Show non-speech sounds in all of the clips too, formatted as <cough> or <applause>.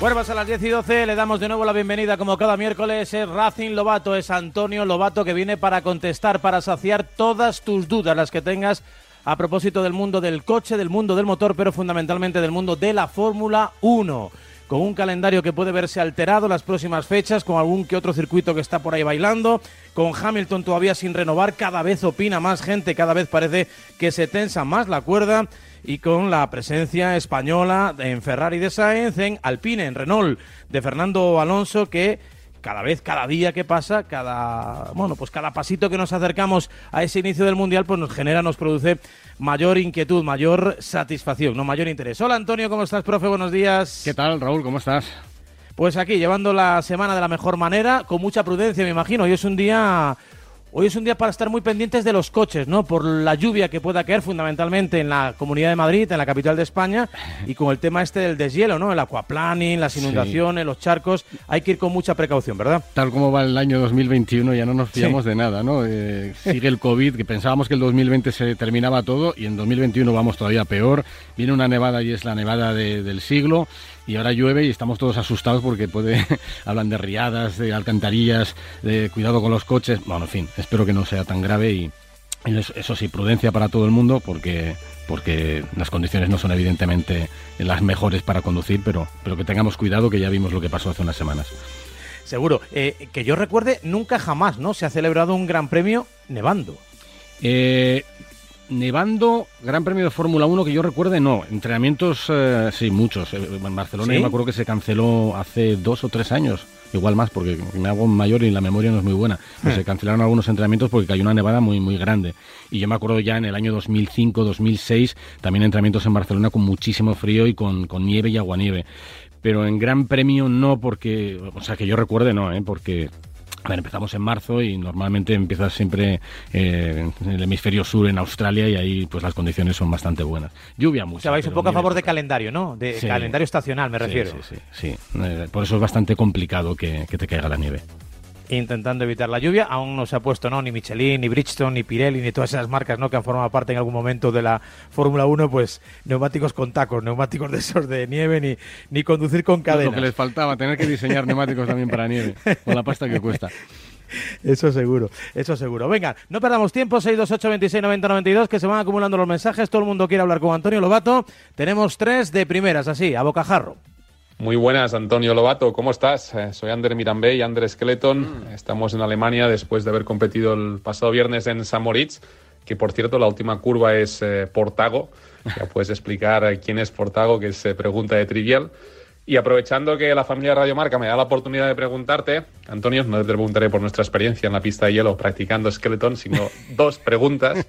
Bueno, pues a las 10 y 12 le damos de nuevo la bienvenida, como cada miércoles, es Racing Lobato, es Antonio Lobato que viene para contestar, para saciar todas tus dudas, las que tengas a propósito del mundo del coche, del mundo del motor, pero fundamentalmente del mundo de la Fórmula 1 con un calendario que puede verse alterado las próximas fechas, con algún que otro circuito que está por ahí bailando, con Hamilton todavía sin renovar, cada vez opina más gente, cada vez parece que se tensa más la cuerda y con la presencia española en Ferrari de Sainz, en Alpine, en Renault de Fernando Alonso, que cada vez, cada día que pasa, cada bueno, pues cada pasito que nos acercamos a ese inicio del mundial, pues nos genera, nos produce mayor inquietud, mayor satisfacción, no mayor interés. Hola Antonio, ¿cómo estás, profe? Buenos días. ¿Qué tal, Raúl? ¿Cómo estás? Pues aquí, llevando la semana de la mejor manera, con mucha prudencia, me imagino. Hoy es un día Hoy es un día para estar muy pendientes de los coches, ¿no? Por la lluvia que pueda caer fundamentalmente en la Comunidad de Madrid, en la capital de España, y con el tema este del deshielo, ¿no? El aquaplaning, las inundaciones, los charcos, hay que ir con mucha precaución, ¿verdad? Tal como va el año 2021, ya no nos fiamos de nada, ¿no? Eh, sigue el COVID, que pensábamos que el 2020 se terminaba todo y en 2021 vamos todavía peor. Viene una nevada y es la nevada del siglo y ahora llueve y estamos todos asustados porque puede <laughs> hablan de riadas, de alcantarillas, de cuidado con los coches. Bueno, en fin, espero que no sea tan grave y, eso, sí, prudencia para todo el mundo porque porque las condiciones no son evidentemente las mejores para conducir, pero, pero que tengamos cuidado que ya vimos lo que pasó hace unas semanas. Seguro. Eh, que yo recuerde, nunca jamás ¿no? se ha celebrado un gran premio nevando. Eh, nevando, Gran Premio de Fórmula 1 que yo recuerde, no. Entrenamientos, eh, sí, muchos. Eh, en Barcelona yo me acuerdo que se canceló hace dos o tres años, igual más, porque me hago mayor y la memoria no es muy buena. Pues se cancelaron algunos entrenamientos porque cayó una nevada muy, muy grande. Y yo me acuerdo ya en el año 2005, 2006, también entrenamientos en Barcelona con muchísimo frío y con, con nieve y aguanieve. Pero en Gran Premio no, porque, o sea, que yo recuerde no, ¿eh? porque a ver, empezamos en marzo y normalmente empieza siempre eh, en el hemisferio sur, en Australia, y ahí pues las condiciones son bastante buenas. Lluvia mucho. O sea, vais un poco a favor de calendario, ¿no? De calendario estacional, me refiero. Sí, sí, sí. Eh, por eso es bastante complicado que te caiga la nieve intentando evitar la lluvia. Aún no se ha puesto no ni Michelin, ni Bridgestone, ni Pirelli, ni todas esas marcas ¿no? que han formado parte en algún momento de la Fórmula 1, pues neumáticos con tacos, neumáticos de esos de nieve, ni, ni conducir con cadenas. Lo que les faltaba, tener que diseñar neumáticos también para nieve, con la pasta que cuesta. <laughs> Eso seguro, eso seguro. Venga, no perdamos tiempo, 628 26 90 92, que se van acumulando los mensajes. Todo el mundo quiere hablar con Antonio Lobato. Tenemos tres de primeras, así, a bocajarro. Muy buenas, Antonio Lobato, ¿cómo estás? Eh, soy Ander Mirambey y Ander Skeleton. Mm. Estamos en Alemania después de haber competido el pasado viernes en San Moritz, que por cierto la última curva es eh, Portago. Ya puedes explicar eh, quién es Portago, que se pregunta de trivial. Y aprovechando que la familia Radio Marca me da la oportunidad de preguntarte, Antonio, no te preguntaré por nuestra experiencia en la pista de hielo practicando Skeleton, sino <laughs> dos preguntas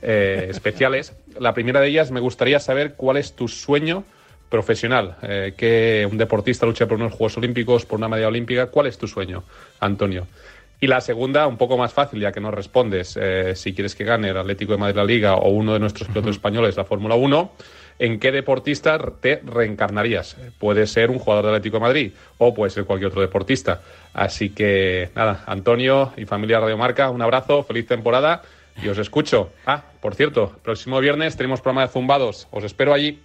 especiales. La primera de ellas, me gustaría saber cuál es tu sueño profesional, eh, que un deportista luche por unos Juegos Olímpicos, por una medalla olímpica, ¿cuál es tu sueño, Antonio? Y la segunda, un poco más fácil, ya que no respondes, eh, si quieres que gane el Atlético de Madrid la Liga o uno de nuestros pilotos españoles la Fórmula 1, ¿en qué deportista te reencarnarías? Puede ser un jugador del Atlético de Madrid o puede ser cualquier otro deportista. Así que nada, Antonio y familia Radio Marca, un abrazo, feliz temporada y os escucho. Ah, por cierto, próximo viernes tenemos programa de zumbados, os espero allí.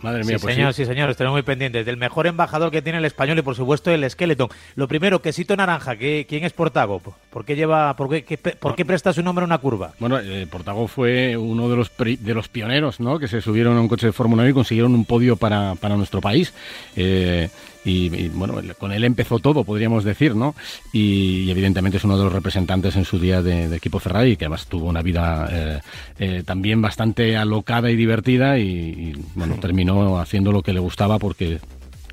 Madre mía, sí, pues señor, sí. señor, estaremos muy pendientes del mejor embajador que tiene el español y por supuesto el esqueleto. Lo primero, quesito naranja, ¿quién es Portago? ¿Por qué lleva, por qué, por qué presta su nombre a una curva? Bueno, eh, Portago fue uno de los de los pioneros, ¿no? Que se subieron a un coche de Fórmula 1 y consiguieron un podio para, para nuestro país. Eh, y, bueno, con él empezó todo, podríamos decir, ¿no? Y, evidentemente es uno de los representantes en su día de, equipo Ferrari, que además tuvo una vida eh, eh, también bastante alocada y divertida y, bueno, terminó haciendo lo que le gustaba porque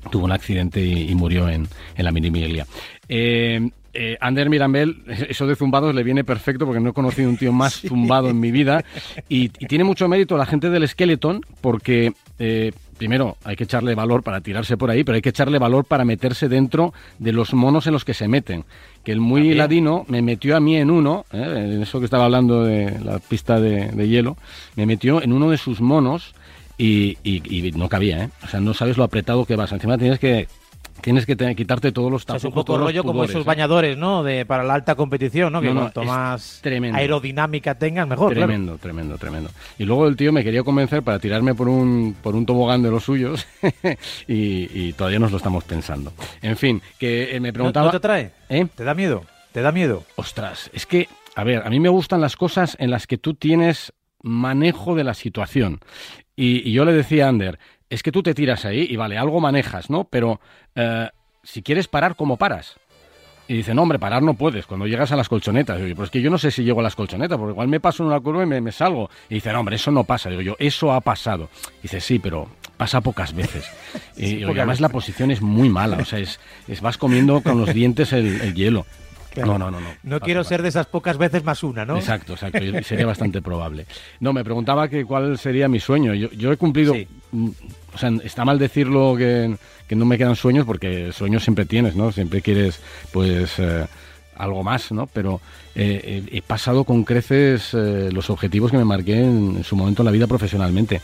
tuvo un accidente y, murió en, en la mini eh, eh, Ander Mirambel, <laughs> eso de zumbados le viene perfecto porque no he conocido un tío más <laughs> zumbado en mi vida y, tiene mucho mérito la gente del Skeleton porque eh, primero hay que echarle valor para tirarse por ahí, pero hay que echarle valor para meterse dentro de los monos en los que se meten. Que el muy ladino me metió a mí en uno, eh, en eso que estaba hablando de la pista de, hielo, me metió en uno de sus monos y, y, no cabía, ¿eh? O sea, no sabes lo apretado que vas. Encima tienes que tienes que quitarte todos los tapujos. es un poco rollo como esos ¿eh? bañadores, ¿no? De, para la alta competición, ¿no? Que cuanto más aerodinámica tengas, mejor. Tremendo, tremendo, tremendo. Y luego el tío me quería convencer para tirarme por un, por un tobogán de los suyos <laughs> y, todavía nos lo estamos pensando. En fin, que eh, me preguntaba... ¿No, te trae? ¿Eh? ¿Te da miedo? ¿Te da miedo? Ostras, es que, a ver, a mí me gustan las cosas en las que tú tienes manejo de la situación. Y, y yo le decía a Ander, es que tú te tiras ahí y vale, algo manejas, ¿no? Pero eh, si quieres parar, ¿cómo paras? Y dice, no, hombre, parar no puedes cuando llegas a las colchonetas. Digo, pero es que yo no sé si llego a las colchonetas, porque igual me paso en una curva y me, salgo. Y dice, no, hombre, eso no pasa. Digo yo, eso ha pasado. dice, sí, pero pasa pocas veces. <laughs> y además la posición es muy mala, o sea, es, vas comiendo con los dientes el hielo. No, no, no. No, no quiero ser de esas pocas veces más una, ¿no? Exacto, exacto. <laughs> sería bastante probable. No, me preguntaba que cuál sería mi sueño. Yo, he cumplido... o sea, está mal decirlo que, no me quedan sueños porque sueños siempre tienes, ¿no? Siempre quieres, pues... Eh, algo más, ¿no? Pero eh, he pasado con creces eh, los objetivos que me marqué en, su momento en la vida profesionalmente.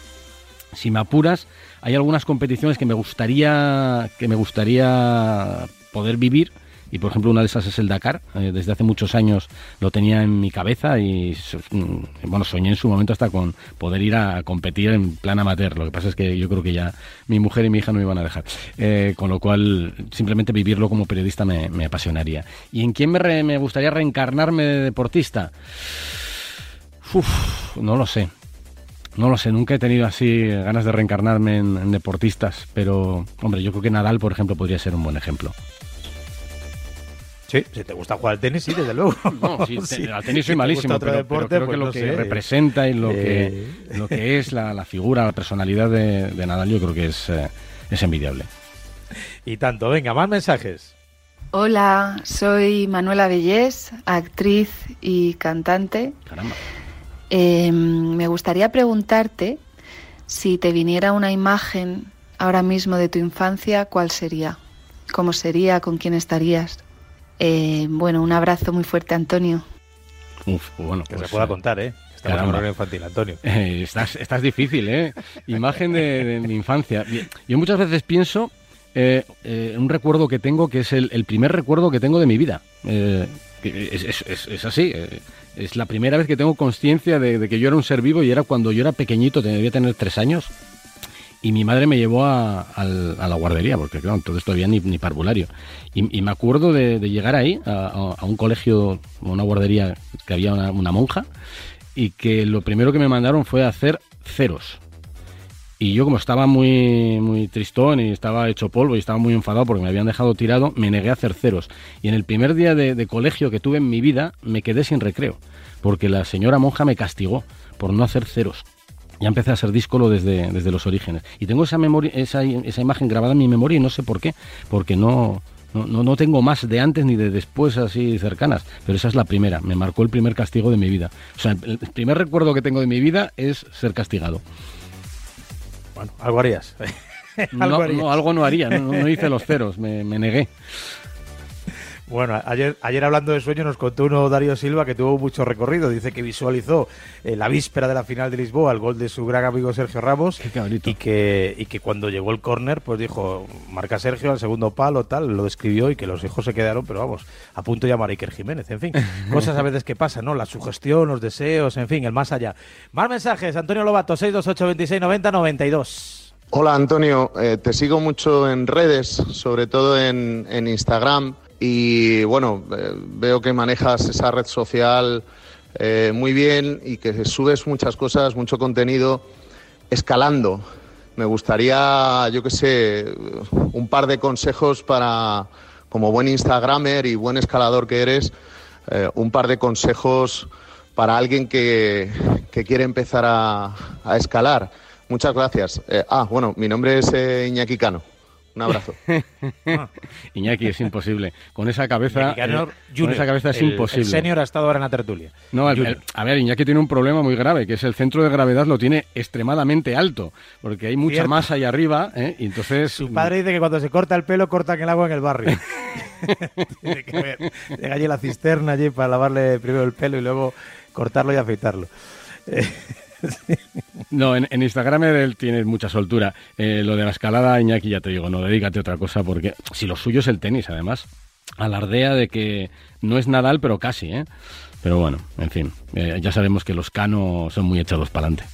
Si me apuras, hay algunas competiciones que me gustaría que me gustaría poder vivir y por ejemplo una de esas es el Dakar. Eh, desde hace muchos años lo tenía en mi cabeza y mm, bueno, soñé en su momento hasta con poder ir a competir en plan amateur. Lo que pasa es que yo creo que ya mi mujer y mi hija no me iban a dejar. Eh, con lo cual simplemente vivirlo como periodista me, apasionaría. ¿Y en quién me, me gustaría reencarnarme de deportista? No lo sé. No lo sé, nunca he tenido así ganas de reencarnarme en, deportistas, pero hombre, yo creo que Nadal, por ejemplo, podría ser un buen ejemplo. Sí, si te gusta jugar al tenis, sí, desde luego. <laughs> No, <laughs> sí, al tenis soy malísimo, pero, creo que pues lo que representa y lo, que, eh. lo que es la, figura, la personalidad de, Nadal, yo creo que es, eh, es envidiable. Y tanto, venga, más mensajes. Hola, soy Manuela Bellés, actriz y cantante. Caramba. Em, me gustaría preguntarte si te viniera una imagen ahora mismo de tu infancia, ¿cuál sería? ¿Cómo sería? ¿Con quién estarías? Eh, bueno, un abrazo muy fuerte, Antonio. Uf, bueno, que se pues, pueda eh, contar, ¿eh? Estamos en infantil, Antonio. <laughs> Eh, estás, estás difícil, ¿eh? Imagen de, mi infancia. Yo muchas veces pienso eh, un recuerdo que tengo que es el, primer recuerdo que tengo de mi vida. Es, es, así. es la primera vez que tengo conciencia de, de, que yo era un ser vivo y era cuando yo era pequeñito, debía tener tres años y mi madre me llevó a, la guardería, porque claro, entonces todavía ni, ni parvulario. Y, me acuerdo de, llegar ahí, a, un colegio, una guardería que había una, monja, y que lo primero que me mandaron fue hacer ceros. Y yo como estaba muy, muy tristón y estaba hecho polvo y estaba muy enfadado porque me habían dejado tirado, me negué a hacer ceros. Y en el primer día de colegio que tuve en mi vida, me quedé sin recreo, porque la señora monja me castigó por no hacer ceros ya empecé a ser díscolo desde, desde los orígenes. Y tengo esa, memoria, esa, esa imagen grabada en mi memoria y no sé por qué, porque no, no, no, tengo más de antes ni de después así cercanas, pero esa es la primera, me marcó el primer castigo de mi vida. O sea, el primer recuerdo que tengo de mi vida es ser castigado. Bueno, algo harías. ¿Algo <laughs> no, algo no haría, no, hice los ceros, me, me negué. Bueno, ayer, ayer hablando de sueño nos contó uno Darío Silva que tuvo mucho recorrido. Dice que visualizó eh, la víspera de la final de Lisboa el gol de su gran amigo Sergio Ramos y que, y que cuando llegó el córner pues dijo, marca Sergio al segundo palo, tal, lo describió y que los hijos se quedaron, pero vamos, a punto de llamar a Iker Jiménez. En fin, <laughs> cosas a veces que pasan, ¿no? La sugestión, los deseos, en fin, el más allá. Más mensajes, Antonio Lobato, 628 26 90 92. Hola Antonio, eh, te sigo mucho en redes, sobre todo en, en Instagram y bueno, eh, veo que manejas esa red social eh, muy bien y que subes muchas cosas, mucho contenido escalando. Me gustaría, yo qué sé, un par de consejos para, como buen Instagramer y buen escalador que eres, eh, un par de consejos para alguien que, que quiere empezar a, a, escalar. Muchas gracias. ah, bueno, mi nombre es Iñaki Cano. Un abrazo. <laughs> Iñaki, es imposible. Con esa cabeza, eh, con esa cabeza es imposible. El senior ha estado ahora en la tertulia. No, a ver, Iñaki tiene un problema muy grave, que es el centro de gravedad lo tiene extremadamente alto, porque hay mucha masa ahí arriba, ¿eh? y entonces... Su padre dice que cuando se corta el pelo, cortan el agua en el barrio. <laughs> tiene que ver. Llega allí la cisterna allí para lavarle primero el pelo y luego cortarlo y afeitarlo. No, en, Instagram él tiene mucha soltura. Eh, lo de la escalada, Iñaki, ya te digo, no dedícate a otra cosa porque si lo suyo es el tenis, además. Alardea de que no es Nadal, pero casi, ¿eh? Pero bueno, en fin, eh, ya sabemos que los canos son muy echados para adelante.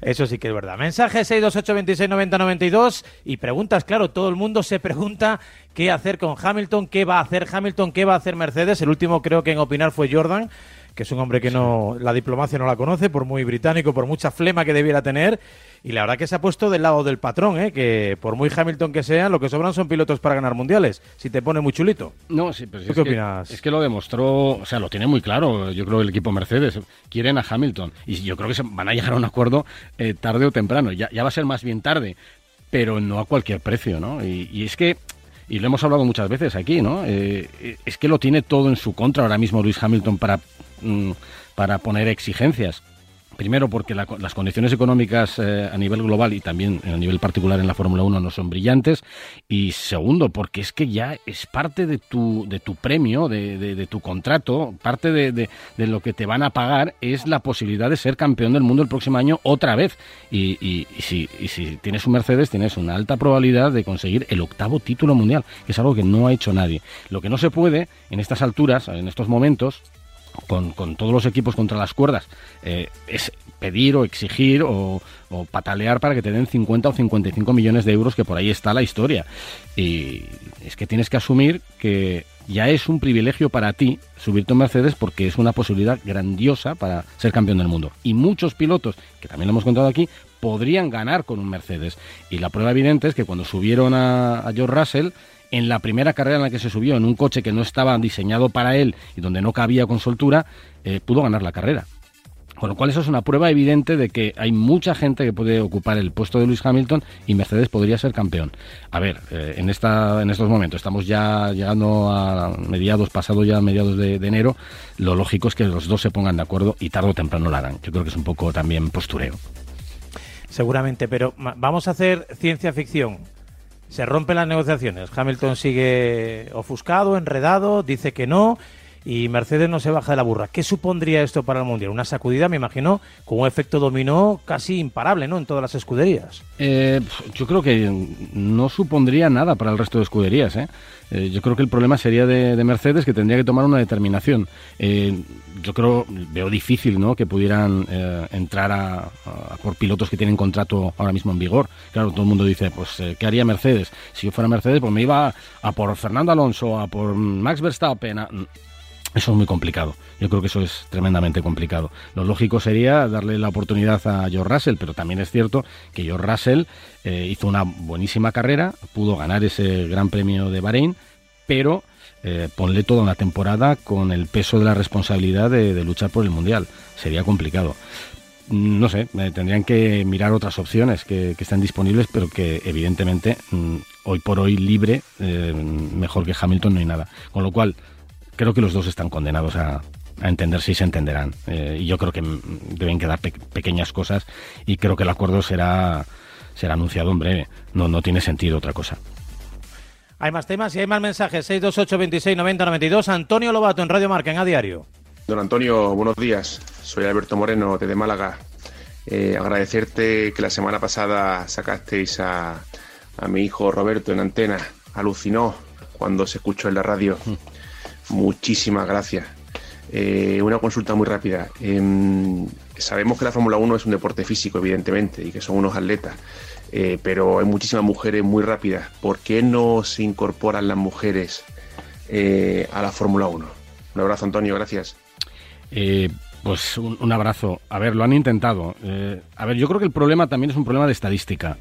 Eso sí que es verdad. Mensaje 628269092 y preguntas, claro, todo el mundo se pregunta qué hacer con Hamilton, qué va a hacer Hamilton, qué va a hacer Mercedes. El último creo que en opinar fue Jordan, que es un hombre que no la diplomacia no la conoce, por muy británico, por mucha flema que debiera tener. Y la verdad que se ha puesto del lado del patrón, ¿eh? que por muy Hamilton que sea, lo que sobran son pilotos para ganar mundiales, si te pone muy chulito. No, sí, pero qué opinas? Es que lo demostró, o sea, lo tiene muy claro, yo creo el equipo Mercedes, quieren a Hamilton y yo creo que se van a llegar a un acuerdo eh, tarde o temprano, ya, ya va a ser más bien tarde, pero no a cualquier precio, ¿no? Y, es que y lo hemos hablado muchas veces aquí, ¿no? Eh, es que lo tiene todo en su contra ahora mismo Luis Hamilton para, para poner exigencias. Primero porque las condiciones económicas eh, a nivel global y también a nivel particular en la Fórmula 1 no son brillantes. Y segundo porque es que ya es parte de tu, de tu premio, de, tu contrato, parte de, lo que te van a pagar es la posibilidad de ser campeón del mundo el próximo año otra vez. Y, si, y si tienes un Mercedes tienes una alta probabilidad de conseguir el octavo título mundial, que es algo que no ha hecho nadie. Lo que no se puede en estas alturas, en estos momentos, con, con, todos los equipos contra las cuerdas eh, es pedir o exigir o, patalear para que te den 50 o 55 millones de euros, que por ahí está la historia. Y es que tienes que asumir que ya es un privilegio para ti subirte un Mercedes porque es una posibilidad grandiosa para ser campeón del mundo. Y muchos pilotos, que también lo hemos contado aquí, podrían ganar con un Mercedes. Y la prueba evidente es que cuando subieron a, a George Russell, en la primera carrera en la que se subió en un coche que no estaba diseñado para él y donde no cabía con soltura, eh, pudo ganar la carrera. Con lo cual eso es una prueba evidente de que hay mucha gente que puede ocupar el puesto de Luis Hamilton y Mercedes podría ser campeón. A ver, eh, en, esta, en estos momentos estamos ya llegando a mediados, pasado ya mediados de, enero, lo lógico es que los dos se pongan de acuerdo y tarde o temprano lo harán. Yo creo que es un poco también postureo. Seguramente, pero vamos a hacer ciencia ficción. Se rompen las negociaciones. Hamilton sigue ofuscado, enredado, dice que no y Mercedes no se baja de la burra. ¿Qué supondría esto para el Mundial? Una sacudida, me imagino, con un efecto dominó casi imparable, ¿no? En todas las escuderías. Eh, yo creo que no supondría nada para el resto de escuderías, ¿eh? Eh, yo creo que el problema sería de, Mercedes que tendría que tomar una determinación. Eh, yo creo, veo difícil ¿no? que pudieran eh, entrar a, por pilotos que tienen contrato ahora mismo en vigor. Claro, todo el mundo dice, pues, ¿qué haría Mercedes? Si yo fuera Mercedes, pues me iba a, por Fernando Alonso, a por Max Verstappen. Eso es muy complicado. Yo creo que eso es tremendamente complicado. Lo lógico sería darle la oportunidad a George Russell, pero también es cierto que George Russell hizo una buenísima carrera, pudo ganar ese Gran Premio de Bahrein, pero eh, ponle toda una temporada con el peso de la responsabilidad de, luchar por el Mundial. Sería complicado. No sé, tendrían que mirar otras opciones que, están disponibles, pero que evidentemente mm, hoy por hoy libre, eh, mejor que Hamilton no hay nada. Con lo cual, creo que los dos están condenados a, entenderse y se entenderán. Eh, y yo creo que mm, deben quedar pequeñas cosas y creo que el acuerdo será, será anunciado en breve. No, no tiene sentido otra cosa. Hay más temas y hay más mensajes. 628 26 90 92. Antonio Lobato en Radio Marca en A Diario. Don Antonio, buenos días. Soy Alberto Moreno desde Málaga. Eh, agradecerte que la semana pasada sacasteis a, mi hijo Roberto en antena. Alucinó cuando se escuchó en la radio. Muchísimas gracias. Eh, una consulta muy rápida. Em, sabemos que la Fórmula 1 es un deporte físico, evidentemente, y que son unos atletas. Eh, pero hay muchísimas mujeres muy rápidas. ¿Por qué no se incorporan las mujeres eh, a la Fórmula 1? Un abrazo, Antonio, gracias. Eh, pues un, abrazo. A ver, lo han intentado. a ver, yo creo que el problema también es un problema de estadística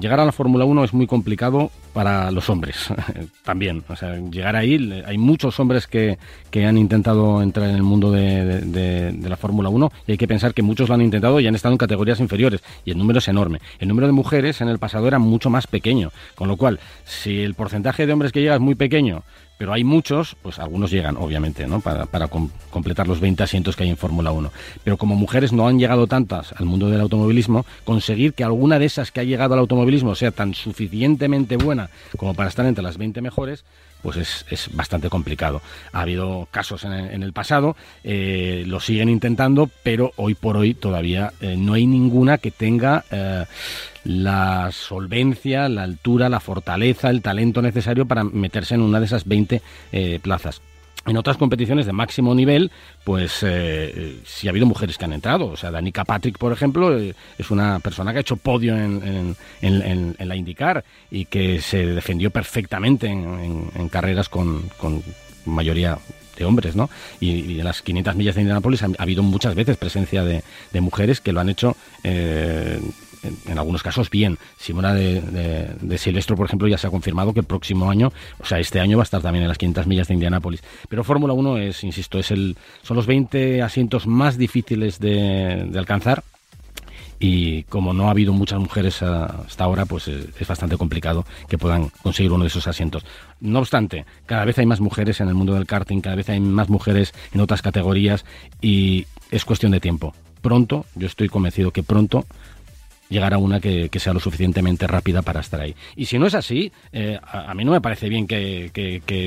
llegar a la Fórmula 1 es muy complicado para los hombres <laughs> también. O sea, llegar ahí, hay muchos hombres que, que han intentado entrar en el mundo de, de, la Fórmula 1 y hay que pensar que muchos lo han intentado y han estado en categorías inferiores y el número es enorme. El número de mujeres en el pasado era mucho más pequeño, con lo cual, si el porcentaje de hombres que llega es muy pequeño, pero hay muchos, pues algunos llegan, obviamente, ¿no? Para, para completar los 20 asientos que hay en Fórmula 1. Pero como mujeres no han llegado tantas al mundo del automovilismo, conseguir que alguna de esas que ha llegado al automovilismo sea tan suficientemente buena como para estar entre las 20 mejores, pues es, es bastante complicado. Ha habido casos en, el pasado, eh, lo siguen intentando, pero hoy por hoy todavía eh, no hay ninguna que tenga eh, la solvencia, la altura, la fortaleza, el talento necesario para meterse en una de esas 20 plazas. En otras competiciones de máximo nivel, pues eh, sí ha habido mujeres que han entrado. O sea, Danica Patrick, por ejemplo, eh, es una persona que ha hecho podio en, la IndyCar y que se defendió perfectamente en, carreras con, mayoría de hombres, ¿no? Y, en las 500 millas de Indianapolis ha, habido muchas veces presencia de, mujeres que lo han hecho eh, en, algunos casos bien. Simona de, de, Silvestro, por ejemplo, ya se ha confirmado que el próximo año, o sea, este año va a estar también en las 500 millas de Indianápolis. Pero Fórmula 1 es, insisto, es el, son los 20 asientos más difíciles de, alcanzar y como no ha habido muchas mujeres hasta ahora, pues eh, es bastante complicado que puedan conseguir uno de esos asientos. No obstante, cada vez hay más mujeres en el mundo del karting, cada vez hay más mujeres en otras categorías y es cuestión de tiempo. Pronto, yo estoy convencido que pronto llegar a una que, sea lo suficientemente rápida para estar ahí. Y si no es así, eh, a, mí no me parece bien que,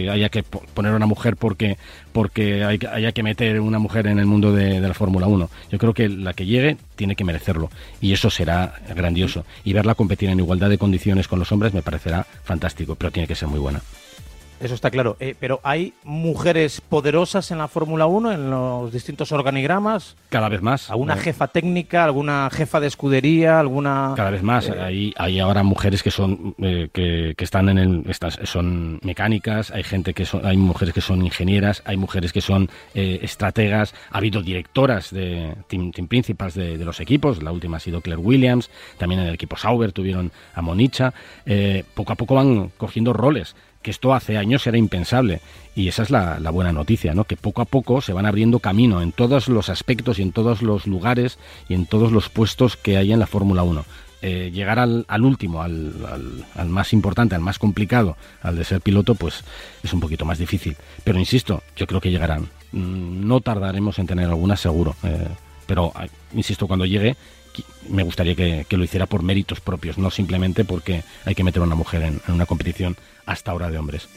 haya que poner una mujer porque, porque hay, haya que meter una mujer en el mundo de, de la Fórmula 1. Yo creo que la que llegue tiene que merecerlo y eso será grandioso. Y verla competir en igualdad de condiciones con los hombres me parecerá fantástico, pero tiene que ser muy buena. Eso está claro. Eh, pero ¿hay mujeres poderosas en la Fórmula 1, en los distintos organigramas? Cada vez más. ¿Alguna eh. jefa técnica, alguna jefa de escudería, alguna...? Cada vez más. hay, hay ahora mujeres que son eh, que, están en el... Estas, son mecánicas, hay gente que son... Hay mujeres que son ingenieras, hay mujeres que son estrategas, ha habido directoras de team, principals de, de, los equipos, la última ha sido Claire Williams, también en el equipo Sauber tuvieron a Monicha. poco a poco van cogiendo roles que esto hace años era impensable. Y esa es la, buena noticia, ¿no? Que poco a poco se van abriendo camino en todos los aspectos y en todos los lugares y en todos los puestos que hay en la Fórmula 1. Eh, llegar al, último, al, al, más importante, al más complicado, al de ser piloto, pues es un poquito más difícil. Pero insisto, yo creo que llegarán. Mm, no tardaremos en tener alguna, seguro. Eh, pero, ah, insisto, cuando llegue, me gustaría que, lo hiciera por méritos propios, no simplemente porque hay que meter a una mujer en, una competición hasta ahora de hombres.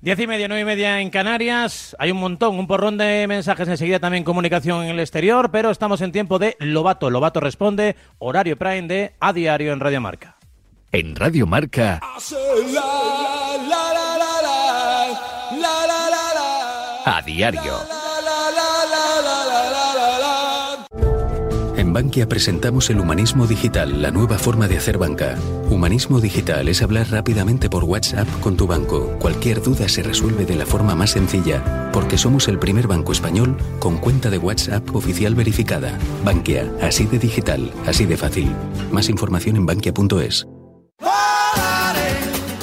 Diez y media, nueve y media en Canarias. Hay un montón, un porrón de mensajes enseguida también comunicación en el exterior, pero estamos en tiempo de Lobato. Lobato responde, horario prime de A Diario en Radio Marca. En Radio Marca. A Diario. Bankia presentamos el humanismo digital, la nueva forma de hacer banca. Humanismo digital es hablar rápidamente por WhatsApp con tu banco. Cualquier duda se resuelve de la forma más sencilla, porque somos el primer banco español con cuenta de WhatsApp oficial verificada. Bankia, así de digital, así de fácil. Más información en bankia.es.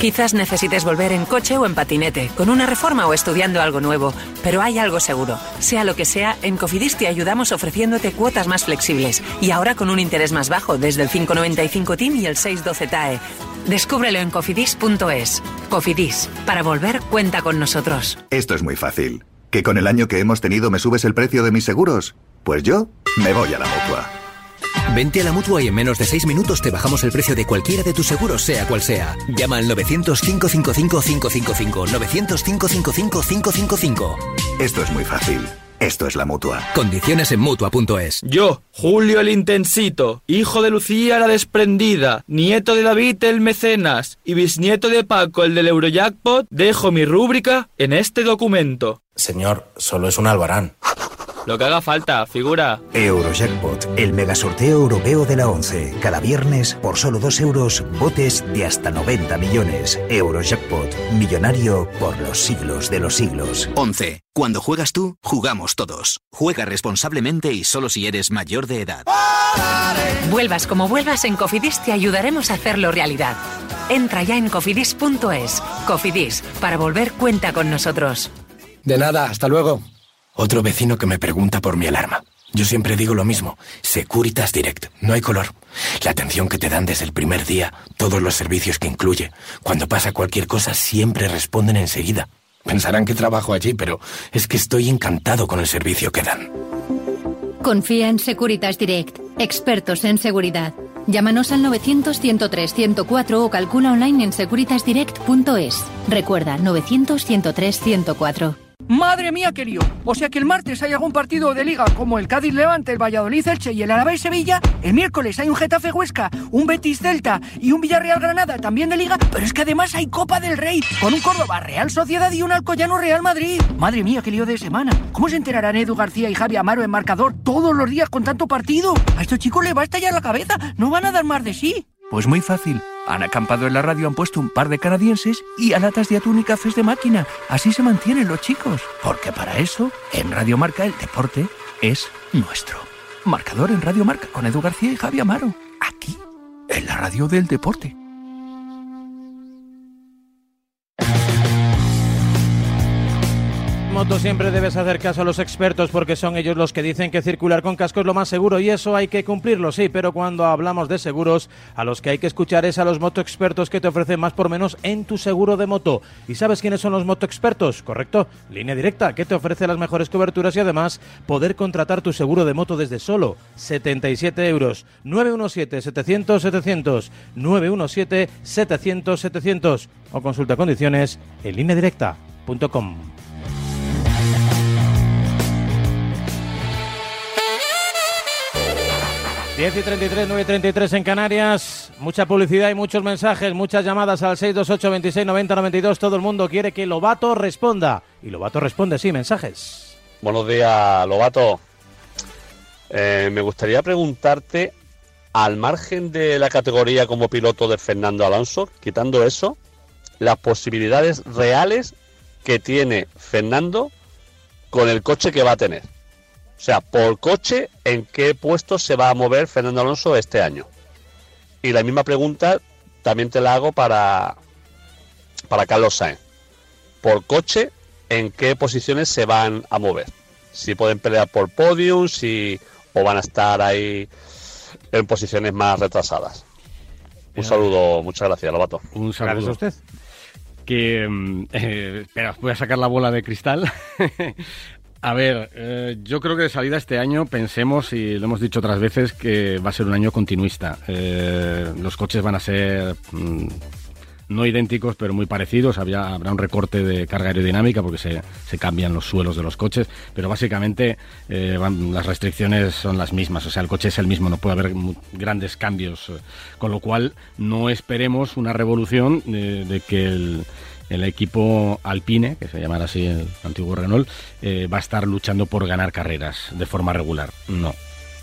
Quizás necesites volver en coche o en patinete, con una reforma o estudiando algo nuevo, pero hay algo seguro. Sea lo que sea, en Cofidis te ayudamos ofreciéndote cuotas más flexibles y ahora con un interés más bajo desde el 595 TIM y el 612 TAE. Descúbrelo en cofidis.es. Cofidis, para volver cuenta con nosotros. Esto es muy fácil. ¿Que con el año que hemos tenido me subes el precio de mis seguros? Pues yo me voy a la mutua. Vente a la mutua y en menos de 6 minutos te bajamos el precio de cualquiera de tus seguros, sea cual sea. Llama al 900-555-555. 900-555-555. Esto es muy fácil. Esto es la mutua. Condiciones en mutua.es. Yo, Julio el Intensito, hijo de Lucía la Desprendida, nieto de David el Mecenas y bisnieto de Paco el del Eurojackpot, dejo mi rúbrica en este documento. Señor, solo es un albarán. Lo que haga falta, figura. Eurojackpot, el megasorteo europeo de la 11. Cada viernes, por solo 2 euros, botes de hasta 90 millones. Eurojackpot, millonario por los siglos de los siglos. 11. Cuando juegas tú, jugamos todos. Juega responsablemente y solo si eres mayor de edad. Vuelvas como vuelvas, en Cofidis te ayudaremos a hacerlo realidad. Entra ya en cofidis.es. Cofidis, para volver cuenta con nosotros. De nada, hasta luego. Otro vecino que me pregunta por mi alarma. Yo siempre digo lo mismo, Securitas Direct, no hay color. La atención que te dan desde el primer día, todos los servicios que incluye. Cuando pasa cualquier cosa siempre responden enseguida. Pensarán que trabajo allí, pero es que estoy encantado con el servicio que dan. Confía en Securitas Direct, expertos en seguridad. Llámanos al 900-103-104 o calcula online en securitasdirect.es. Recuerda, 900-103-104. Madre mía, lío. O sea que el martes hay algún partido de liga como el Cádiz Levante, el Valladolid Elche y el Alavés Sevilla. El miércoles hay un Getafe Huesca, un Betis Celta y un Villarreal Granada también de liga. Pero es que además hay Copa del Rey con un Córdoba Real Sociedad y un Alcoyano Real Madrid. Madre mía, qué lío de semana. ¿Cómo se enterarán Edu García y Javi Amaro en marcador todos los días con tanto partido? A estos chicos les va a estallar la cabeza. No van a dar más de sí. Pues muy fácil. Han acampado en la radio, han puesto un par de canadienses y a latas de atún y cafés de máquina. Así se mantienen los chicos. Porque para eso, en Radio Marca el deporte es nuestro. Marcador en Radio Marca con Edu García y Javi Amaro. Aquí, en la radio del deporte. Moto siempre debes hacer caso a los expertos porque son ellos los que dicen que circular con casco es lo más seguro y eso hay que cumplirlo, sí, pero cuando hablamos de seguros, a los que hay que escuchar es a los moto expertos que te ofrecen más por menos en tu seguro de moto. ¿Y sabes quiénes son los moto expertos? Correcto, línea directa, que te ofrece las mejores coberturas y además poder contratar tu seguro de moto desde solo 77 euros. 917-700-700, 917-700-700 o consulta condiciones en línea 10 y 33, 9 y 33 en Canarias. Mucha publicidad y muchos mensajes, muchas llamadas al 628 26 90 92. Todo el mundo quiere que Lobato responda. Y Lobato responde, sí, mensajes. Buenos días, Lobato. Eh, me gustaría preguntarte, al margen de la categoría como piloto de Fernando Alonso, quitando eso, las posibilidades reales que tiene Fernando con el coche que va a tener. O sea, por coche, ¿en qué puesto se va a mover Fernando Alonso este año? Y la misma pregunta también te la hago para, para Carlos Sainz. Por coche, ¿en qué posiciones se van a mover? Si pueden pelear por podium, si o van a estar ahí en posiciones más retrasadas. Un saludo, muchas gracias, Lobato. Un saludo Gracias a usted. que... mm, <laughs> eh, espera, voy a sacar la bola de cristal. <laughs> a ver, eh, yo creo que de salida este año pensemos, y lo hemos dicho otras veces, que va a ser un año continuista. Eh, los coches van a ser... mm, no idénticos, pero muy parecidos. Había, habrá un recorte de carga aerodinámica porque se, cambian los suelos de los coches, pero básicamente eh, van- las restricciones son las mismas. O sea, el coche es el mismo, no puede haber grandes cambios. Con lo cual, no esperemos una revolución eh, de que el, el equipo Alpine, que se llamará así el antiguo Renault, eh, va a estar luchando por ganar carreras de forma regular. No,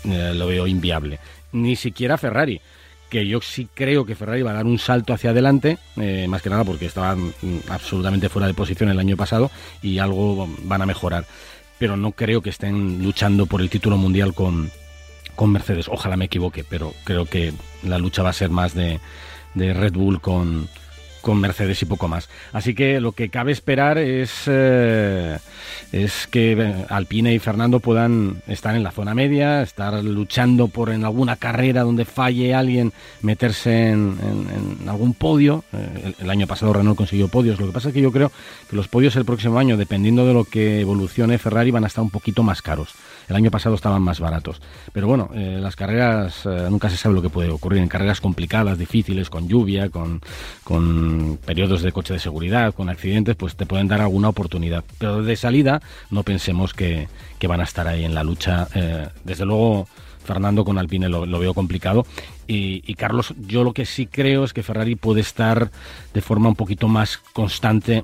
eh, lo veo inviable. Ni siquiera Ferrari que yo sí creo que Ferrari va a dar un salto hacia adelante, eh, más que nada porque estaban mm, absolutamente fuera de posición el año pasado y algo van a mejorar. Pero no creo que estén luchando por el título mundial con, con Mercedes. Ojalá me equivoque, pero creo que la lucha va a ser más de, de Red Bull con, con Mercedes y poco más. Así que lo que cabe esperar es, eh, es que eh, Alpine y Fernando puedan estar en la zona media, estar luchando por en alguna carrera donde falle alguien, meterse en, algún podio. Eh, el año pasado Renault consiguió podios. Lo que pasa es que yo creo que los podios el próximo año, dependiendo de lo que evolucione Ferrari, van a estar un poquito más caros. El año pasado estaban más baratos. Pero bueno, eh, las carreras eh, nunca se sabe lo que puede ocurrir. En carreras complicadas, difíciles, con lluvia, con, con periodos de coche de seguridad, con accidentes, pues te pueden dar alguna oportunidad. Pero de salida no pensemos que, van a estar ahí en la lucha. Eh, desde luego, Fernando con Alpine lo, veo complicado. Y Carlos, yo lo que sí creo es que Ferrari puede estar de forma un poquito más constante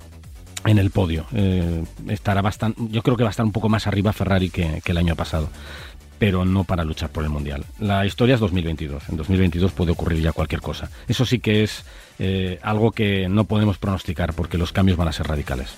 en el podio. Eh, estará bastante, yo creo que va a estar un poco más arriba Ferrari que, el año pasado, pero no para luchar por el mundial. La historia es 2022. En 2022 puede ocurrir ya cualquier cosa. Eso sí que es eh, algo que no podemos pronosticar porque los cambios van a ser radicales.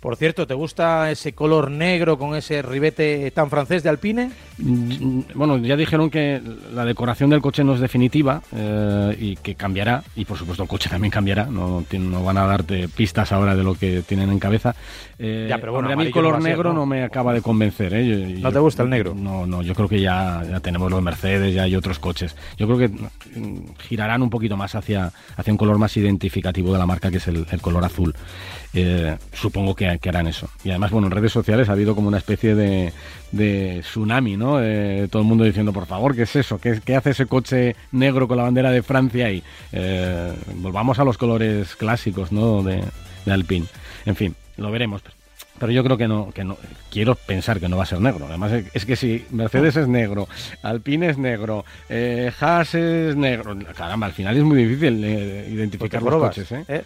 Por cierto, ¿te gusta ese color negro con ese ribete tan francés de Alpine? Mm, Bueno, ya dijeron que la decoración del coche no es definitiva eh, y que cambiará, y por supuesto el coche <laughs> también cambiará, no, no van a darte pistas ahora de lo que tienen en cabeza. Eh, Ya, pero bueno, a mí el color ser, negro ¿no? no me acaba de convencer. ¿eh? Yo- ¿No te gusta el negro? No, no, yo creo que ya, ya tenemos los Mercedes, ya hay otros coches. Yo creo que mm, girarán un poquito más hacia, hacia un color más identificativo de la marca, que es el, el color azul. Eh, supongo que que, harán eso. Y además, bueno, en redes sociales ha habido como una especie de, de tsunami, ¿no? Eh, todo el mundo diciendo, por favor, ¿qué es eso? ¿Qué, qué hace ese coche negro con la bandera de Francia ahí? Eh, volvamos a los colores clásicos, ¿no? De, de Alpine. En fin, lo veremos pero yo creo que no, que no, quiero pensar que no va a ser negro. Además es que si Mercedes es negro, Alpine es negro, eh, Haas es negro, caramba, al final es muy difícil eh, identificar los coches. ¿eh? ¿eh?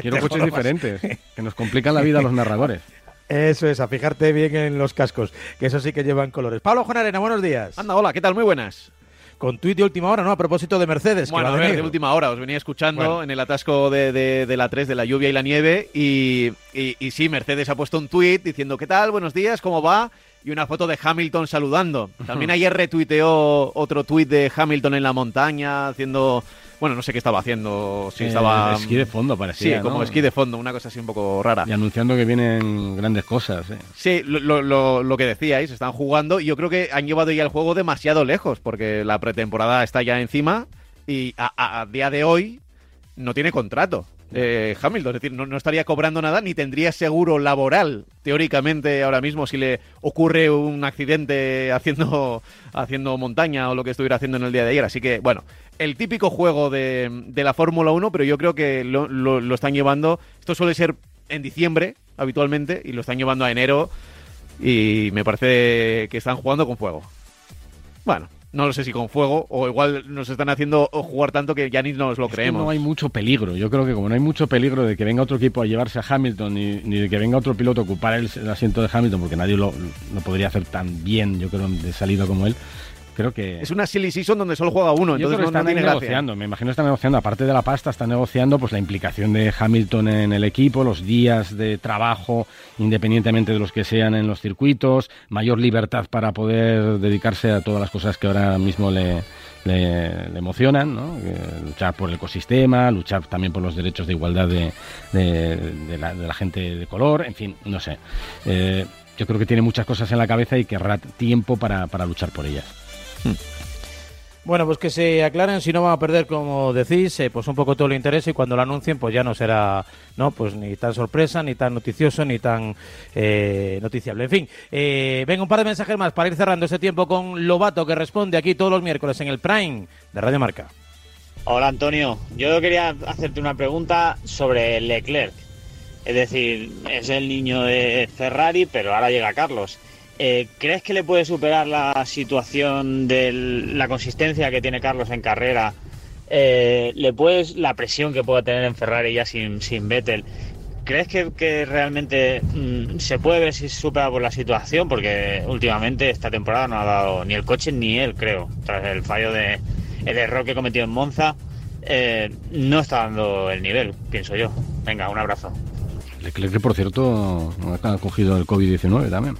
Quiero coches diferentes, que nos complican la vida a los narradores. Eso es, a fijarte bien en los cascos, que eso sí que llevan colores. Pablo Arena, buenos días. Anda, hola, ¿qué tal? Muy buenas con tuit de última hora, ¿no? A propósito de Mercedes. Bueno, a ver, de, última hora, os venía escuchando en el atasco de, de, la 3 de la lluvia y la nieve y, y, sí, Mercedes ha puesto un tuit diciendo, ¿qué tal? Buenos días, ¿cómo va? y una foto de Hamilton saludando. También <laughs> ayer retuiteó otro tuit de Hamilton en la montaña haciendo bueno, no sé qué estaba haciendo, si eh, estaba... Esquí de fondo parecía, Sí, como esquí de fondo, una cosa así un poco rara. Y anunciando que vienen grandes cosas. ¿eh? Sí, lo, lo, lo, que decíais, están jugando y yo creo que han llevado ya el juego demasiado lejos, porque la pretemporada está ya encima y a día de hoy no tiene contrato eh, Hamilton. Es decir, no, estaría cobrando nada ni tendría seguro laboral, teóricamente, ahora mismo, si le ocurre un accidente haciendo, <laughs> haciendo montaña o lo que estuviera haciendo en el día de ayer. Así que, bueno, el típico juego de, de la Fórmula 1, pero yo creo que lo, lo están llevando. Esto suele ser en diciembre, habitualmente, y lo están llevando a enero. Y me parece que están jugando con fuego. Bueno, no lo sé si con fuego o igual nos están haciendo jugar tanto que ya ni nos lo creemos. no hay mucho peligro. Yo creo que como no hay mucho peligro de que venga otro equipo a llevarse a Hamilton ni, ni de que venga otro piloto a ocupar el, asiento de Hamilton, porque nadie lo, lo, podría hacer tan bien, yo creo, de salida como él, creo que... Es una silly season donde solo juega uno, entonces están negociando, me imagino están negociando, aparte de la pasta, están negociando pues la implicación de Hamilton en el equipo, los días de trabajo, independientemente de los que sean en los circuitos, mayor libertad para poder dedicarse a todas las cosas que ahora mismo le, le, emocionan, ¿no? luchar por el ecosistema, luchar también por los derechos de igualdad de, de, la, gente de color, en fin, no sé. Eh, yo creo que tiene muchas cosas en la cabeza y querrá tiempo para, para luchar por ellas. Hmm. Bueno, pues que se aclaren, si no van a perder, como decís, eh, pues un poco todo el interés y cuando lo anuncien, pues ya no será, no, pues ni tan sorpresa, ni tan noticioso, ni tan eh, noticiable. En fin, eh, venga un par de mensajes más para ir cerrando este tiempo con Lobato, que responde aquí todos los miércoles en el Prime de Radio Marca. Hola Antonio, yo quería hacerte una pregunta sobre Leclerc. Es decir, es el niño de Ferrari, pero ahora llega Carlos. Eh, ¿Crees que le puede superar la situación de la consistencia que tiene Carlos en carrera? Eh, ¿Le puedes la presión que pueda tener en Ferrari ya sin, sin Vettel? ¿Crees que, realmente mm, se puede ver si supera por la situación? Porque últimamente esta temporada no ha dado ni el coche ni él, creo. Tras el fallo de el error que cometió en Monza, eh, no está dando el nivel, pienso yo. Venga, un abrazo. Leclerc, que por cierto, ha cogido el COVID-19 también.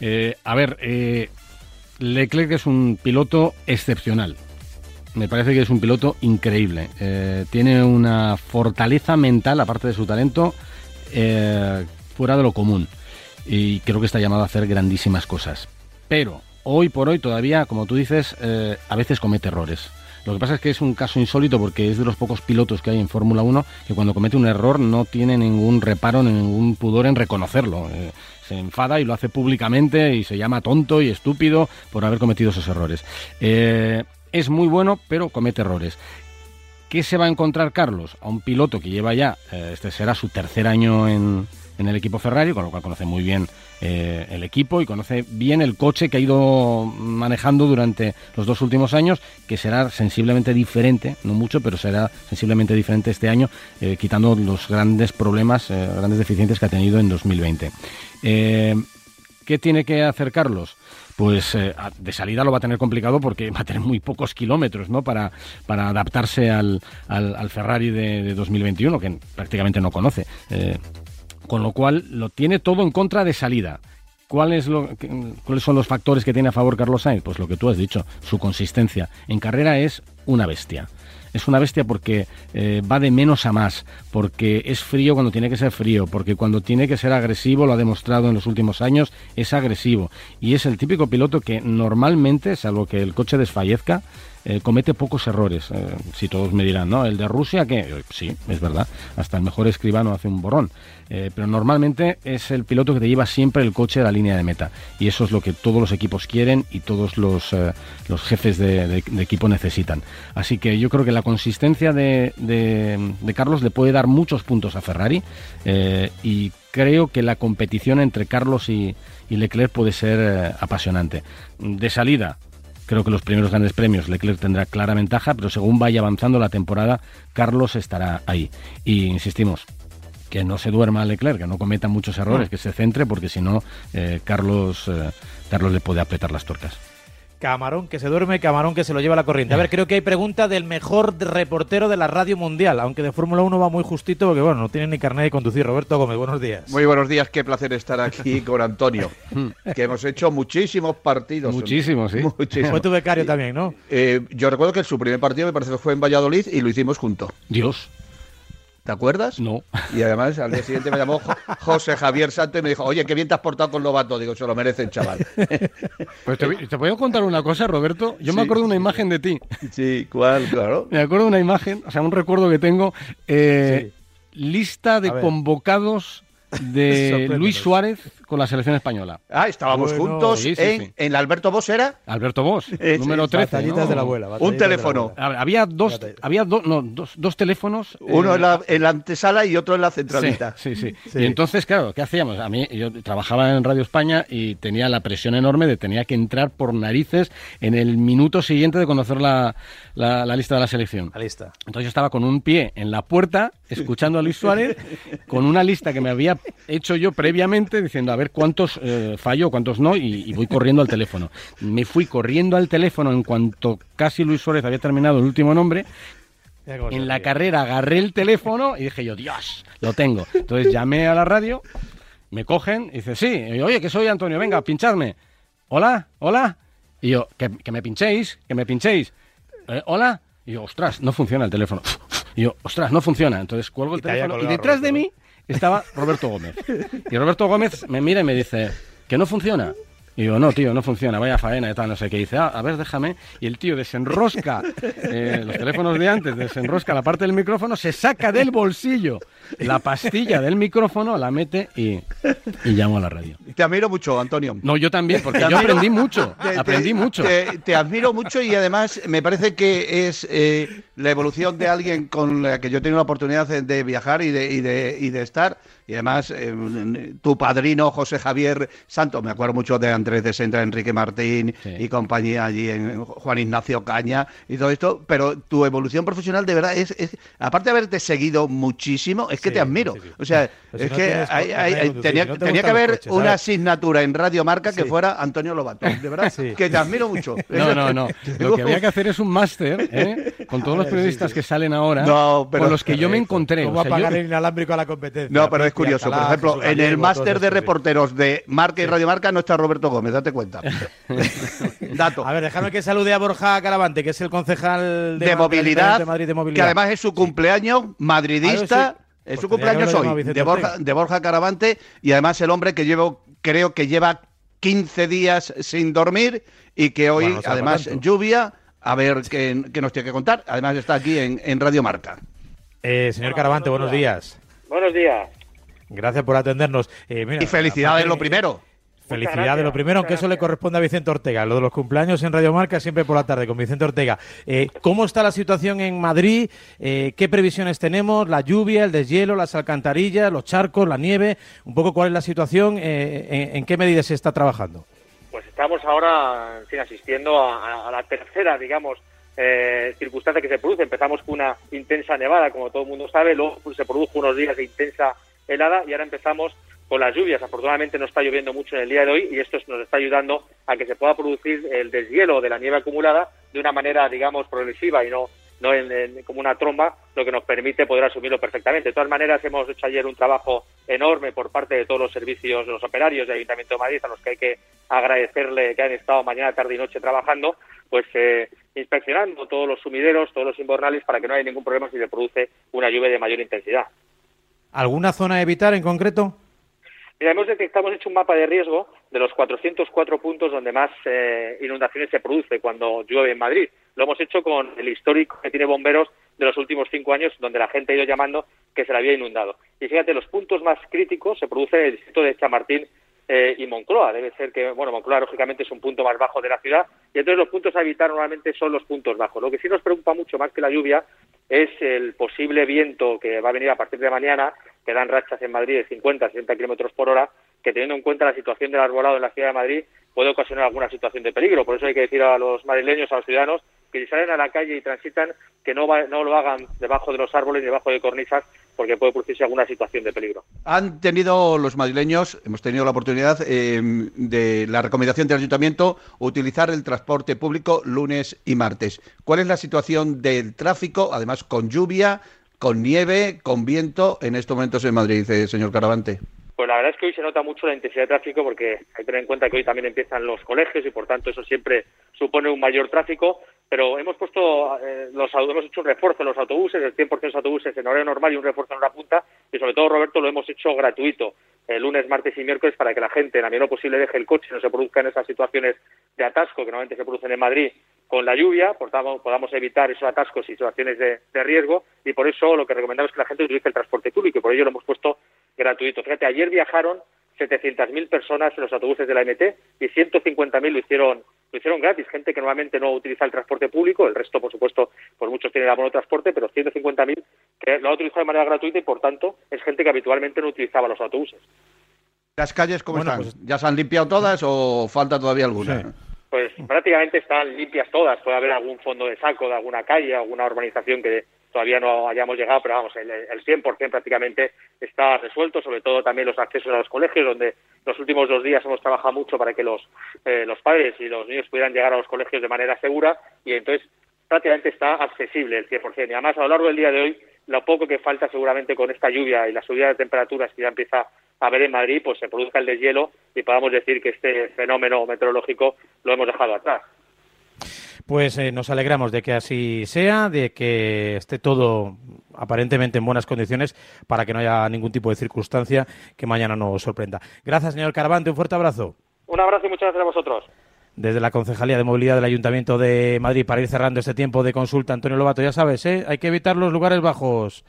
Eh, a ver, eh, Leclerc es un piloto excepcional. Me parece que es un piloto increíble. Eh, tiene una fortaleza mental, aparte de su talento, fuera de lo común. Y creo que está llamado a hacer grandísimas cosas. Pero hoy por hoy todavía, como tú dices, a veces comete errores. Lo que pasa es que es un caso insólito porque es de los pocos pilotos que hay en Fórmula 1 que cuando comete un error no tiene ningún reparo, ni ningún pudor en reconocerlo. Eh, se enfada y lo hace públicamente y se llama tonto y estúpido por haber cometido esos errores. Eh, es muy bueno, pero comete errores. ¿Qué se va a encontrar Carlos? A un piloto que lleva ya, eh, este será su tercer año en, en el equipo Ferrari, con lo cual conoce muy bien eh, el equipo y conoce bien el coche que ha ido manejando durante los dos últimos años, que será sensiblemente diferente, no mucho, pero será sensiblemente diferente este año, eh, quitando los grandes problemas, eh, grandes deficiencias que ha tenido en 2020. ¿Qué tiene que hacer Carlos? pues de salida lo va a tener complicado porque va a tener muy pocos kilómetros ¿no? para, para adaptarse al, al, Ferrari de, 2021, que prácticamente no conoce con lo cual lo tiene todo en contra de salida. ¿Cuál lo, ¿Cuáles son los factores que tiene a favor Carlos Sainz? Pues lo que tú has dicho, su consistencia. En carrera es una bestia. Es una bestia porque eh, va de menos a más, porque es frío cuando tiene que ser frío, porque cuando tiene que ser agresivo, lo ha demostrado en los últimos años, es agresivo. Y es el típico piloto que normalmente, salvo que el coche desfallezca, eh, comete pocos errores. Eh, si todos me dirán, ¿no? ¿El de Rusia qué? Eh, Sí, es verdad. Hasta el mejor escribano hace un borrón. Pero normalmente es el piloto que te lleva siempre el coche a la línea de meta. Y eso es lo que todos los equipos quieren y todos los, los jefes de, equipo necesitan. Así que yo creo que la consistencia de, de- Carlos le puede dar muchos puntos a Ferrari. y creo que la competición entre Carlos y, Leclerc puede ser apasionante. De salida, Creo que los primeros grandes premios Leclerc tendrá clara ventaja, pero según vaya avanzando la temporada, Carlos estará ahí. Y insistimos, que no se duerma Leclerc, que no cometa muchos errores, No. que se centre, porque si no, eh, Carlos, eh, Carlos le puede apretar las torcas. Camarón que se duerme, camarón que se lo lleva la corriente. A ver, creo que hay pregunta del mejor reportero de la radio mundial, aunque de Fórmula 1 va muy justito porque, bueno, no tiene ni carnet de conducir. Roberto Gómez, buenos días. Muy buenos días, qué placer estar aquí <laughs> con Antonio, que hemos hecho muchísimos partidos. Muchísimos, sí. Muchísimos. Fue tu becario también, ¿no? Eh, yo recuerdo que su primer partido me parece que fue en Valladolid y lo hicimos juntos. Dios. ¿Te acuerdas? No. Y además al día siguiente me llamó Jo- José Javier Santo y me dijo, oye, qué bien te has portado con Lobato. Digo, se lo merecen, chaval. <laughs> Pues te, te puedo contar una cosa, Roberto. Yo me acuerdo de una imagen de ti. Sí, ¿cuál? Claro. Me acuerdo de una imagen, o sea, un recuerdo que tengo. eh, Lista de convocados de. <laughs> Luis Suárez con la selección española. Ah, estábamos Bueno, juntos sí, sí, en, sí. en Alberto Bosch, ¿era? Alberto Bosch, Eh, número sí, 13. batallitas ¿no? de la abuela, Un teléfono. de la abuela. Había dos, había do- no, dos, dos teléfonos. Uno eh, en, la, en la antesala y otro en la centralita. Sí, sí, sí. Y entonces, claro, ¿qué hacíamos? A mí, yo trabajaba en Radio España y tenía la presión enorme de tenía que entrar por narices en el minuto siguiente de conocer la, la- la lista de la selección. La lista. Entonces yo estaba con un pie en la puerta, escuchando a Luis Suárez, con una lista que me había hecho yo previamente, diciendo a ver cuántos eh, fallo, cuántos no, y, y voy corriendo al teléfono. Me fui corriendo al teléfono en cuanto casi Luis Suárez había terminado el último nombre. En la carrera agarré el teléfono y dije yo, Dios, lo tengo. Entonces llamé a la radio, me cogen y dice, sí, y yo, oye, que soy Antonio, venga, pinchadme. Hola, hola. Y yo, que, que me pinchéis, que me pinchéis. "Eh, hola. Y yo, ostras, no funciona el teléfono. <laughs> Y yo, ostras, no funciona. Entonces cuelgo el teléfono y detrás de mí estaba Roberto Gómez. Y Roberto Gómez me mira y me dice, que no funciona. Y digo, no, tío, no funciona, vaya faena y tal, no sé qué. Y dice, ah, a ver, déjame. Y el tío desenrosca eh, los teléfonos de antes, desenrosca la parte del micrófono, se saca del bolsillo la pastilla del micrófono, la mete y, y llamo a la radio. Te admiro mucho, Antonio. No, yo también, porque yo aprendí mucho, <laughs> te- te- aprendí mucho. Te, te admiro mucho y además me parece que es eh, la evolución de alguien con la que yo he tenido la oportunidad de, viajar y de, y, de, y de estar. Y además, eh, tu padrino José Javier Santos, me acuerdo mucho de Andrés de Sendra, Enrique Martín y compañía allí en Juan Ignacio Caña y todo esto, pero tu evolución profesional de verdad es, es- aparte de haberte seguido muchísimo, es que Sí, te admiro. O sea, si es no que hay- hay- conducir, tenía, no te tenía que haber coches, una asignatura en Radio Marca que fuera Antonio Lobato, de verdad, que te admiro mucho. No, no, no. <laughs> Lo que había que hacer es un máster, ¿eh? Con todos los <laughs> periodistas que salen ahora, No, pero- con los que yo me encontré. ¿Cómo O sea, yo- apagar el inalámbrico a la competencia? No, pero es curioso. Por ejemplo, en el máster de reporteros de Marca y Radio Marca no está Roberto Gómez, date cuenta. <laughs> Dato. A ver, déjame que salude a Borja Caravante, que es el concejal de, movilidad, de Madrid de que movilidad. además es su cumpleaños madridista. Ah, sí. Es su Pues que cumpleaños hoy, de Borja, de Borja Caravante, y además el hombre que llevo, creo que lleva 15 días sin dormir y que hoy, Bueno, no además, lluvia, a ver qué, qué nos tiene que contar. Además está aquí en, en Radio Marca. Eh, señor Caravante, buenos días. Buenos días. Gracias por atendernos. Eh, mira, Y felicidades aparte- lo primero. Felicidades, lo primero, aunque eso le corresponde a Vicente Ortega. Lo de los cumpleaños en Radio Marca siempre por la tarde con Vicente Ortega. Eh, ¿Cómo está la situación en Madrid? Eh, ¿Qué previsiones tenemos? La lluvia, el deshielo, las alcantarillas, los charcos, la nieve. Un poco cuál es la situación, eh, en, en qué medidas se está trabajando. Pues estamos ahora asistiendo a la tercera, digamos, eh, circunstancia que se produce. Empezamos con una intensa nevada, como todo el mundo sabe, luego pues, se produjo unos días de intensa helada y ahora empezamos con las lluvias. Afortunadamente no está lloviendo mucho en el día de hoy y esto nos está ayudando a que se pueda producir el deshielo de la nieve acumulada de una manera, digamos, progresiva y no no en- como una tromba, lo que nos permite poder asumirlo perfectamente. De todas maneras, hemos hecho ayer un trabajo enorme por parte de todos los servicios, los operarios del Ayuntamiento de Madrid, a los que hay que agradecerle que han estado mañana, tarde y noche trabajando, pues eh, inspeccionando todos los sumideros, todos los invernales, para que no haya ningún problema si se produce una lluvia de mayor intensidad. ¿Alguna zona a evitar en concreto? Mira, hemos detectado, hemos hecho un mapa de riesgo de los 404 puntos donde más eh, inundaciones se produce cuando llueve en Madrid. Lo hemos hecho con el histórico que tiene bomberos de los últimos cinco años, donde la gente ha ido llamando que se le había inundado. Y fíjate, los puntos más críticos se producen en el distrito de Chamartín eh, y Moncloa. Debe ser que, bueno, Moncloa lógicamente es un punto más bajo de la ciudad y entonces los puntos a evitar normalmente son los puntos bajos. Lo que sí nos preocupa mucho más que la lluvia es el posible viento que va a venir a partir de mañana, que dan rachas en Madrid de 50, 60 kilómetros por hora, que teniendo en cuenta la situación del arbolado en la ciudad de Madrid puede ocasionar alguna situación de peligro. Por eso hay que decir a los madrileños, a los ciudadanos, que si salen a la calle y transitan, que no, no lo hagan debajo de los árboles ni debajo de cornisas, porque puede producirse alguna situación de peligro. Han tenido los madrileños, hemos tenido la oportunidad eh, de la recomendación del ayuntamiento, utilizar el transporte público lunes y martes. ¿Cuál es la situación del tráfico, además con lluvia, con nieve, con viento, en estos momentos en Madrid, eh, señor Caravante? Pues la verdad es que hoy se nota mucho la intensidad de tráfico porque hay que tener en cuenta que hoy también empiezan los colegios y por tanto eso siempre supone un mayor tráfico pero hemos puesto, eh, los, hemos hecho un refuerzo en los autobuses, el 100% de los autobuses en horario normal y un refuerzo en una punta, y sobre todo, Roberto, lo hemos hecho gratuito, el lunes, martes y miércoles, para que la gente, en la medida posible, deje el coche y no se produzcan esas situaciones de atasco que normalmente se producen en Madrid con la lluvia, por tanto, podamos evitar esos atascos y situaciones de, de riesgo, y por eso lo que recomendamos es que la gente utilice el transporte público, y por ello lo hemos puesto gratuito. Fíjate, ayer viajaron 700.000 personas en los autobuses de la MT y 150.000 lo hicieron lo hicieron gratis, gente que normalmente no utiliza el transporte público, el resto, por supuesto, por muchos tienen abono de transporte, pero 150.000 que lo han utilizado de manera gratuita y, por tanto, es gente que habitualmente no utilizaba los autobuses. ¿Las calles cómo están? Pues ¿Ya se han limpiado todas o falta todavía alguna? Pues prácticamente están limpias todas. Puede haber algún fondo de saco de alguna calle, alguna urbanización que todavía no hayamos llegado, pero vamos, el, el 100% prácticamente está resuelto, sobre todo también los accesos a los colegios, donde los últimos dos días hemos trabajado mucho para que los, eh, los padres y los niños pudieran llegar a los colegios de manera segura y entonces prácticamente está accesible el 100%. Y además, a lo largo del día de hoy, lo poco que falta seguramente con esta lluvia y la subida de temperaturas que ya empieza a ver en Madrid, pues se produzca el deshielo y podamos decir que este fenómeno meteorológico lo hemos dejado atrás. Pues eh, nos alegramos de que así sea, de que esté todo aparentemente en buenas condiciones para que no haya ningún tipo de circunstancia que mañana nos sorprenda. Gracias, señor Caravante. Un fuerte abrazo. Un abrazo y muchas gracias a vosotros. Desde la Concejalía de Movilidad del Ayuntamiento de Madrid, para ir cerrando este tiempo de consulta, Antonio Lobato, ya sabes, ¿eh? hay que evitar los lugares bajos.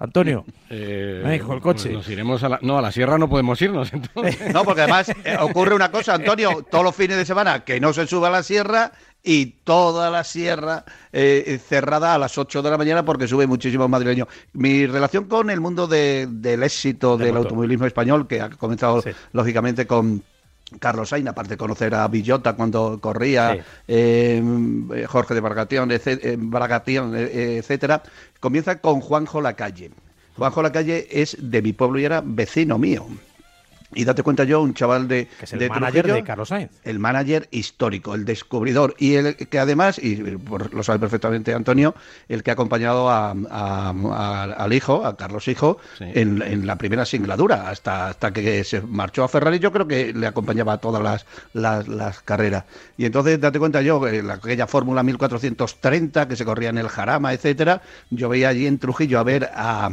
Antonio, <laughs> eh, el coche. Nos iremos a la, no, a la sierra no podemos irnos. <laughs> <laughs> No, porque además eh, ocurre una cosa, Antonio, todos los fines de semana que no se sube a la sierra y toda la sierra eh, cerrada a las 8 de la mañana porque sube muchísimo madrileño. Mi relación con el mundo del éxito del automovilismo español, que ha comenzado lógicamente con Carlos Sainz, aparte de conocer a Villota cuando corría, eh, Jorge de Bargatión, eh, etcétera, comienza con Juanjo Lacalle. Juanjo Lacalle es de mi pueblo y era vecino mío. Y date cuenta yo, un chaval de... Que es el manager de Carlos Sainz. El manager histórico, el descubridor. Y el que además, y lo sabe perfectamente Antonio, el que ha acompañado a, al hijo, a Carlos Hijo, en, la primera singladura, hasta, hasta que se marchó a Ferrari. Yo creo que le acompañaba a todas las, las, carreras. Y entonces, date cuenta yo, en aquella Fórmula 1430 que se corría en el Jarama, etcétera, yo veía allí en Trujillo a ver a,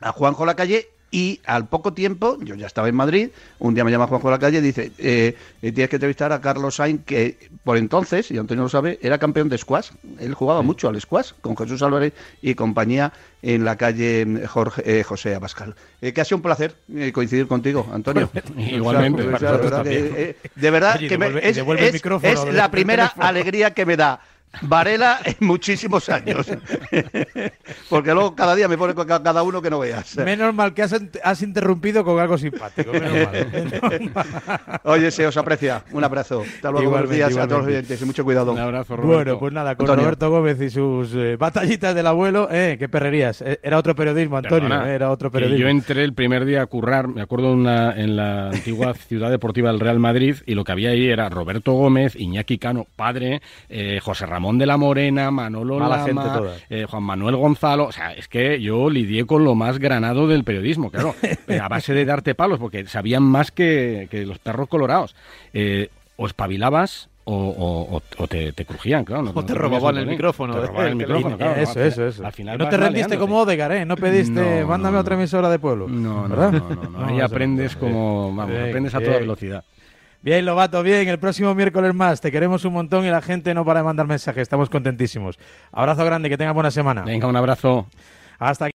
a Juanjo Lacalle y al poco tiempo, yo ya estaba en Madrid, un día me llama Juanjo de la calle y dice, eh, eh, tienes que entrevistar a Carlos Sainz, que por entonces, y Antonio lo sabe, era campeón de squash. Él jugaba mucho al squash con Jesús Álvarez y compañía en la calle Jorge, eh, José Abascal. que ha sido un placer coincidir contigo, Antonio. <laughs> Igualmente. de verdad que es la primera alegría que me da Varela en muchísimos años. <laughs> Porque luego cada día me pone cada uno que no veas. Menos mal que has, interrumpido con algo simpático. <laughs> Oye, se os aprecia. Un abrazo. Hasta luego. Buenos días a todos los oyentes y mucho cuidado. Un abrazo, Roberto. Bueno, pues nada, con Roberto Gómez y sus eh, batallitas del abuelo, eh, qué perrerías. Eh, era otro periodismo, Antonio, era otro periodismo. Yo entré el primer día a currar, me acuerdo, una, en la antigua <laughs> ciudad deportiva del Real Madrid y lo que había ahí era Roberto Gómez, Iñaki Cano, padre, José Ramón de la Morena, Manolo Lama, eh, Juan Manuel Gonzalo. O sea, es que yo lidié con lo más granado del periodismo, claro, <laughs> eh, a base de darte palos, porque sabían más que, los perros colorados. Eh, o espabilabas o, te, crujían, claro. No, o te robaban el micrófono. Te robaban el micrófono, claro. Eso, eso, eso. Al final no te rendiste como Odegar, ¿eh? No pediste, no, mándame otra emisora de pueblo. No, no, no, no, Ahí <laughs> aprendes como, vamos, aprendes a toda velocidad. Bien, Lobato, bien. El próximo miércoles más. Te queremos un montón y la gente no para de mandar mensajes. Estamos contentísimos. Abrazo grande, que tengas buena semana. Venga, un abrazo. Hasta aquí.